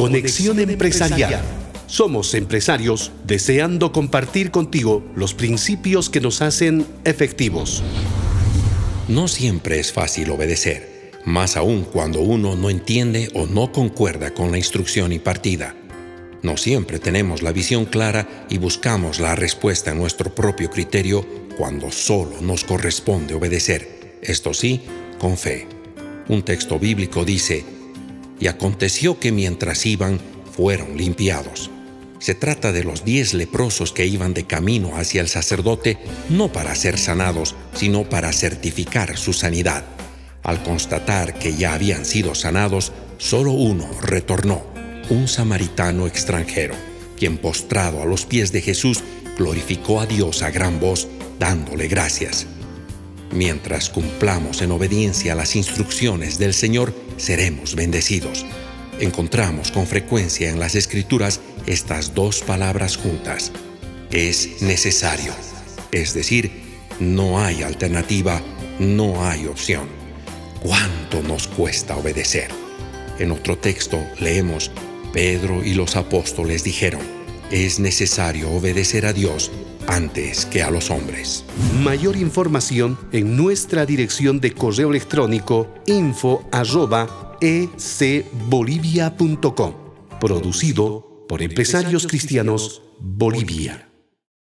Conexión Empresarial. Somos empresarios deseando compartir contigo los principios que nos hacen efectivos. No siempre es fácil obedecer, más aún cuando uno no entiende o no concuerda con la instrucción impartida. No siempre tenemos la visión clara y buscamos la respuesta en nuestro propio criterio cuando solo nos corresponde obedecer, esto sí, con fe. Un texto bíblico dice, y aconteció que mientras iban, fueron limpiados. Se trata de los diez leprosos que iban de camino hacia el sacerdote no para ser sanados, sino para certificar su sanidad. Al constatar que ya habían sido sanados, solo uno retornó, un samaritano extranjero, quien postrado a los pies de Jesús glorificó a Dios a gran voz, dándole gracias. Mientras cumplamos en obediencia las instrucciones del Señor, seremos bendecidos. Encontramos con frecuencia en las Escrituras estas dos palabras juntas. Es necesario. Es decir, no hay alternativa, no hay opción. ¿Cuánto nos cuesta obedecer? En otro texto leemos, Pedro y los apóstoles dijeron, es necesario obedecer a Dios antes que a los hombres. Mayor información en nuestra dirección de correo electrónico info ecbolivia.com. Producido por Empresarios Cristianos Bolivia.